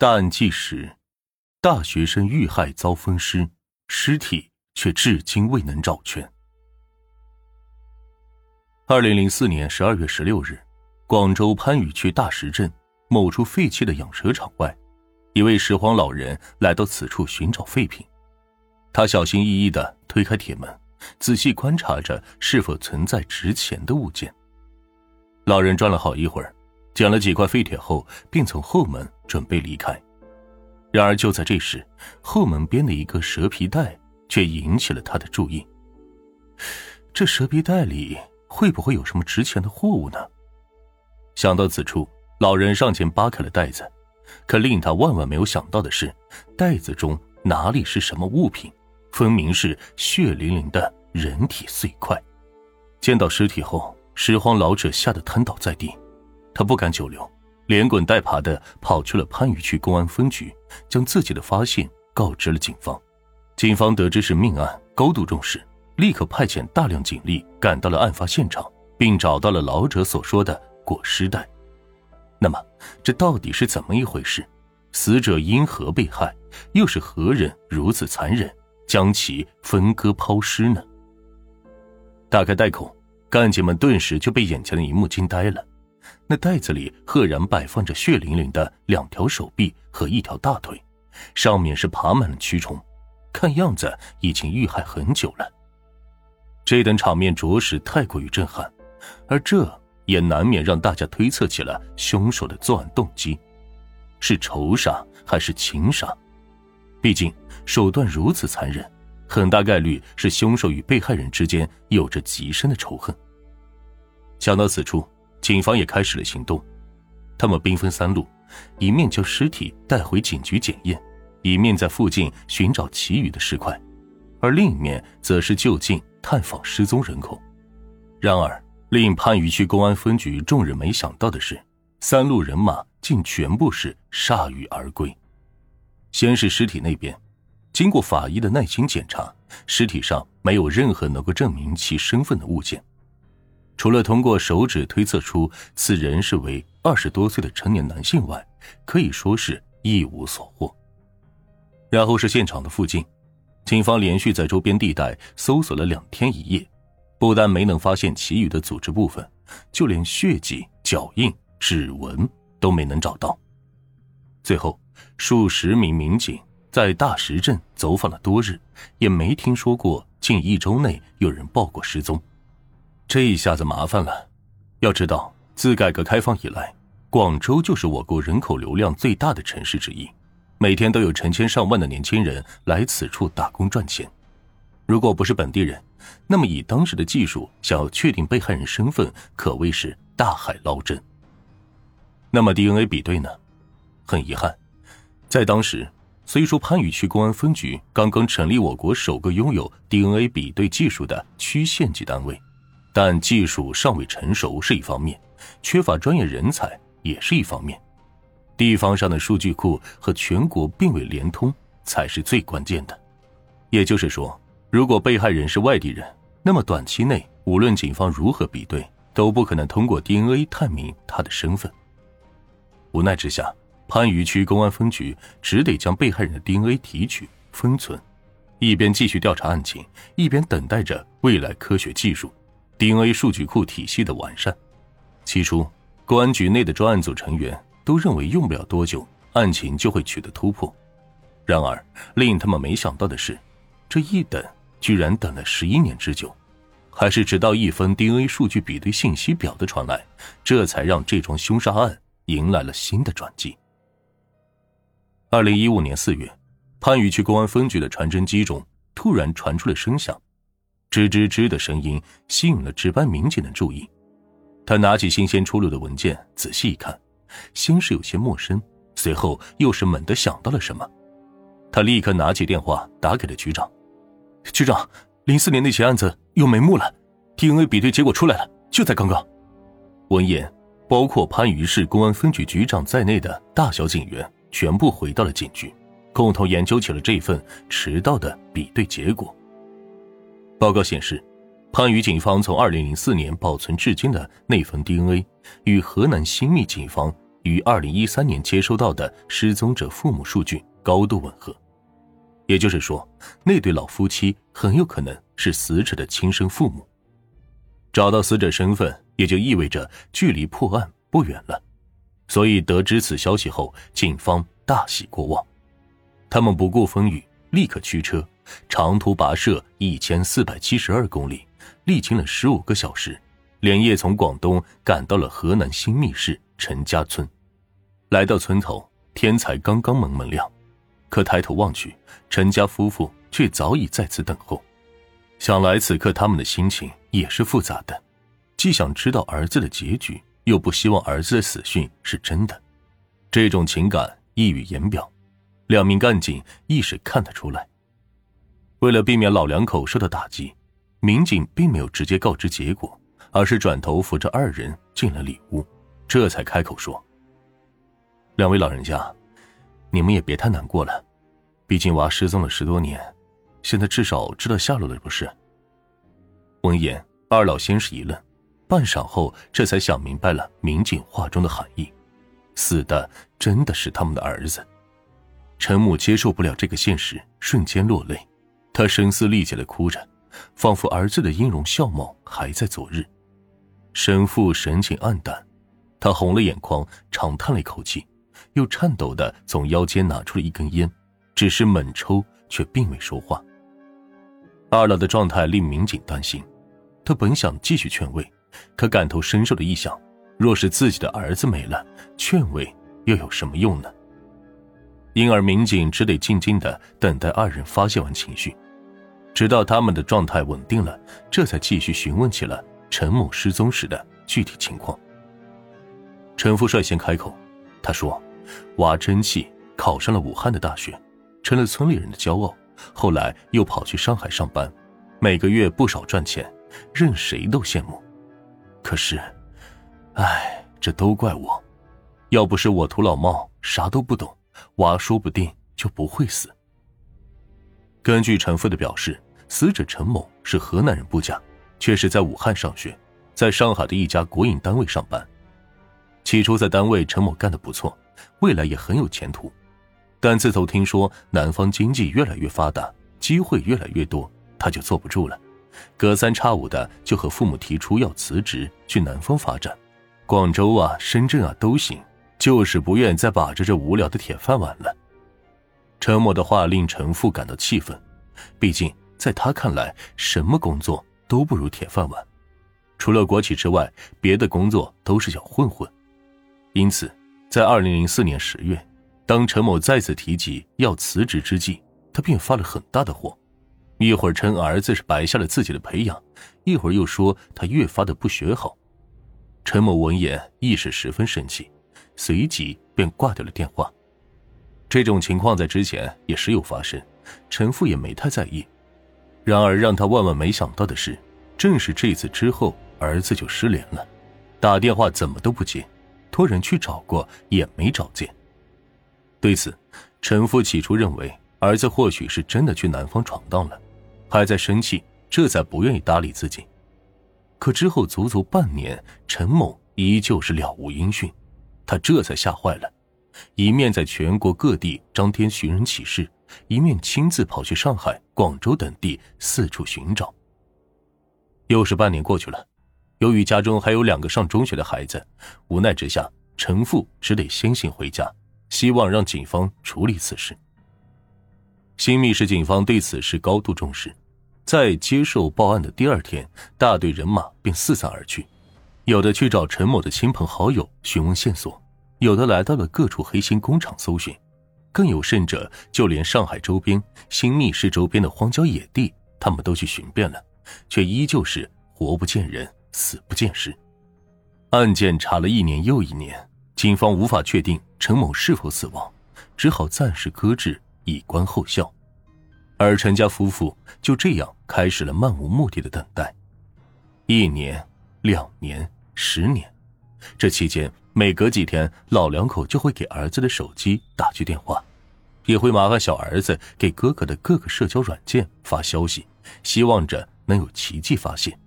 大案纪实：大学生遇害遭分尸，尸体却至今未能找全。二零零四年十二月十六日，广州番禺区大石镇某处废弃的养蛇场外，一位拾荒老人来到此处寻找废品。他小心翼翼的推开铁门，仔细观察着是否存在值钱的物件。老人转了好一会儿。捡了几块废铁后，便从后门准备离开。然而就在这时，后门边的一个蛇皮袋却引起了他的注意。这蛇皮袋里会不会有什么值钱的货物呢？想到此处，老人上前扒开了袋子。可令他万万没有想到的是，袋子中哪里是什么物品，分明是血淋淋的人体碎块。见到尸体后，拾荒老者吓得瘫倒在地。他不敢久留，连滚带爬的跑去了番禺区公安分局，将自己的发现告知了警方。警方得知是命案，高度重视，立刻派遣大量警力赶到了案发现场，并找到了老者所说的裹尸袋。那么，这到底是怎么一回事？死者因何被害？又是何人如此残忍，将其分割抛尸呢？打开袋口，干警们顿时就被眼前的一幕惊呆了。那袋子里赫然摆放着血淋淋的两条手臂和一条大腿，上面是爬满了蛆虫，看样子已经遇害很久了。这等场面着实太过于震撼，而这也难免让大家推测起了凶手的作案动机：是仇杀还是情杀？毕竟手段如此残忍，很大概率是凶手与被害人之间有着极深的仇恨。想到此处。警方也开始了行动，他们兵分三路，一面将尸体带回警局检验，一面在附近寻找其余的尸块，而另一面则是就近探访失踪人口。然而，令番禺区公安分局众人没想到的是，三路人马竟全部是铩羽而归。先是尸体那边，经过法医的耐心检查，尸体上没有任何能够证明其身份的物件。除了通过手指推测出此人是为二十多岁的成年男性外，可以说是一无所获。然后是现场的附近，警方连续在周边地带搜索了两天一夜，不但没能发现其余的组织部分，就连血迹、脚印、指纹都没能找到。最后，数十名民警在大石镇走访了多日，也没听说过近一周内有人报过失踪。这一下子麻烦了，要知道，自改革开放以来，广州就是我国人口流量最大的城市之一，每天都有成千上万的年轻人来此处打工赚钱。如果不是本地人，那么以当时的技术，想要确定被害人身份，可谓是大海捞针。那么 DNA 比对呢？很遗憾，在当时，虽说番禺区公安分局刚刚成立我国首个拥有 DNA 比对技术的区县级单位。但技术尚未成熟是一方面，缺乏专业人才也是一方面，地方上的数据库和全国并未连通才是最关键的。也就是说，如果被害人是外地人，那么短期内无论警方如何比对，都不可能通过 DNA 探明他的身份。无奈之下，番禺区公安分局只得将被害人的 DNA 提取封存，一边继续调查案情，一边等待着未来科学技术。DNA 数据库体系的完善，起初，公安局内的专案组成员都认为用不了多久，案情就会取得突破。然而，令他们没想到的是，这一等居然等了十一年之久，还是直到一份 DNA 数据比对信息表的传来，这才让这桩凶杀案迎来了新的转机。二零一五年四月，番禺区公安分局的传真机中突然传出了声响。吱吱吱的声音吸引了值班民警的注意，他拿起新鲜出炉的文件，仔细一看，先是有些陌生，随后又是猛地想到了什么，他立刻拿起电话打给了局长：“局长，零四年那起案子有眉目了，DNA 比对结果出来了，就在刚刚。”闻言，包括番禺市公安分局局长在内的大小警员全部回到了警局，共同研究起了这份迟到的比对结果。报告显示，番禺警方从2004年保存至今的那份 DNA，与河南新密警方于二零一三年接收到的失踪者父母数据高度吻合，也就是说，那对老夫妻很有可能是死者的亲生父母。找到死者身份，也就意味着距离破案不远了。所以得知此消息后，警方大喜过望，他们不顾风雨，立刻驱车，长途跋涉一千四百七十二公里，历经了十五个小时。连夜从广东赶到了河南新密市陈家村，来到村头，天才刚刚蒙蒙亮，可抬头望去，陈家夫妇却早已在此等候。想来此刻他们的心情也是复杂的，既想知道儿子的结局，又不希望儿子的死讯是真的，这种情感溢于言表。两名干警亦是看得出来。为了避免老两口受到打击，民警并没有直接告知结果。而是转头扶着二人进了里屋，这才开口说：“两位老人家，你们也别太难过了，毕竟娃失踪了十多年，现在至少知道下落了，不是？”闻言，二老先是一愣，半晌后这才想明白了民警话中的含义：死的真的是他们的儿子。陈母接受不了这个现实，瞬间落泪，她声嘶力竭的哭着，仿佛儿子的音容笑貌还在昨日。神父神情黯淡，他红了眼眶，长叹了一口气，又颤抖的从腰间拿出了一根烟，只是猛抽，却并未说话。二老的状态令民警担心，他本想继续劝慰，可感同身受的一想，若是自己的儿子没了，劝慰又有什么用呢？因而民警只得静静的等待二人发泄完情绪，直到他们的状态稳定了，这才继续询问起了。陈某失踪时的具体情况。陈父率先开口，他说：“娃争气，考上了武汉的大学，成了村里人的骄傲。后来又跑去上海上班，每个月不少赚钱，任谁都羡慕。可是，唉，这都怪我。要不是我土老帽，啥都不懂，娃说不定就不会死。”根据陈父的表示，死者陈某是河南人不假。却是在武汉上学，在上海的一家国营单位上班。起初在单位，陈某干得不错，未来也很有前途。但自从听说南方经济越来越发达，机会越来越多，他就坐不住了，隔三差五的就和父母提出要辞职去南方发展，广州啊、深圳啊都行，就是不愿再把着这无聊的铁饭碗了。陈某的话令陈父感到气愤，毕竟在他看来，什么工作？都不如铁饭碗，除了国企之外，别的工作都是小混混。因此，在二零零四年十月，当陈某再次提及要辞职之际，他便发了很大的火，一会儿称儿子是白下了自己的培养，一会儿又说他越发的不学好。陈某闻言亦是十分生气，随即便挂掉了电话。这种情况在之前也时有发生，陈父也没太在意。然而，让他万万没想到的是，正是这次之后，儿子就失联了，打电话怎么都不接，托人去找过也没找见。对此，陈父起初认为儿子或许是真的去南方闯荡了，还在生气，这才不愿意搭理自己。可之后足足半年，陈某依旧是了无音讯，他这才吓坏了，一面在全国各地张贴寻人启事。一面亲自跑去上海、广州等地四处寻找。又是半年过去了，由于家中还有两个上中学的孩子，无奈之下，陈父只得先行回家，希望让警方处理此事。新密市警方对此事高度重视，在接受报案的第二天，大队人马便四散而去，有的去找陈某的亲朋好友询问线索，有的来到了各处黑心工厂搜寻。更有甚者，就连上海周边、新密市周边的荒郊野地，他们都去寻遍了，却依旧是活不见人，死不见尸。案件查了一年又一年，警方无法确定陈某是否死亡，只好暂时搁置，以观后效。而陈家夫妇就这样开始了漫无目的的等待。一年、两年、十年，这期间。每隔几天，老两口就会给儿子的手机打去电话，也会麻烦小儿子给哥哥的各个社交软件发消息，希望着能有奇迹发现。